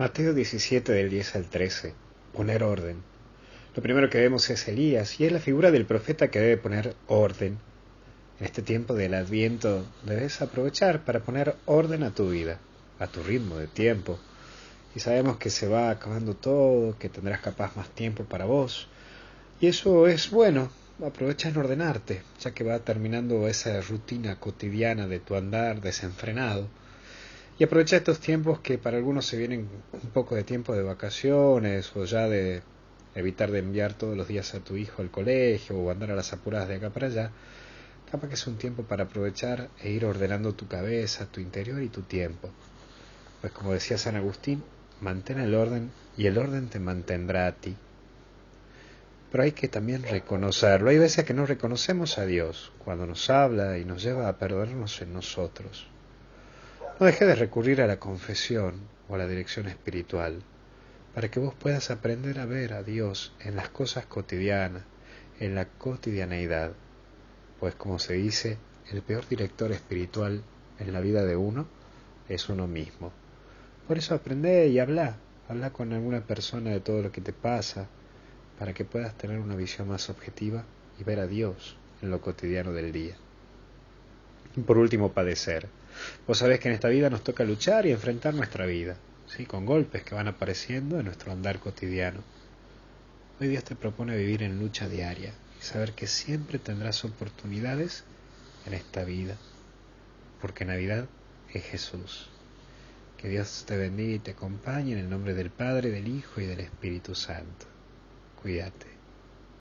Mateo 17 del 10 al 13. Poner orden. Lo primero que vemos es Elías y es la figura del profeta que debe poner orden. En este tiempo del adviento debes aprovechar para poner orden a tu vida, a tu ritmo de tiempo. Y sabemos que se va acabando todo, que tendrás capaz más tiempo para vos. Y eso es bueno, aprovecha en ordenarte, ya que va terminando esa rutina cotidiana de tu andar desenfrenado y aprovecha estos tiempos que para algunos se vienen un poco de tiempo de vacaciones o ya de evitar de enviar todos los días a tu hijo al colegio o andar a las apuradas de acá para allá. Capaz que es un tiempo para aprovechar e ir ordenando tu cabeza, tu interior y tu tiempo. Pues como decía San Agustín, mantén el orden y el orden te mantendrá a ti. Pero hay que también reconocerlo. Hay veces que no reconocemos a Dios cuando nos habla y nos lleva a perdernos en nosotros. No deje de recurrir a la confesión o a la dirección espiritual para que vos puedas aprender a ver a Dios en las cosas cotidianas, en la cotidianeidad. Pues como se dice, el peor director espiritual en la vida de uno es uno mismo. Por eso aprende y habla, habla con alguna persona de todo lo que te pasa, para que puedas tener una visión más objetiva y ver a Dios en lo cotidiano del día. Y por último, padecer. Vos sabés que en esta vida nos toca luchar y enfrentar nuestra vida, ¿sí? con golpes que van apareciendo en nuestro andar cotidiano. Hoy Dios te propone vivir en lucha diaria y saber que siempre tendrás oportunidades en esta vida, porque Navidad es Jesús. Que Dios te bendiga y te acompañe en el nombre del Padre, del Hijo y del Espíritu Santo. Cuídate.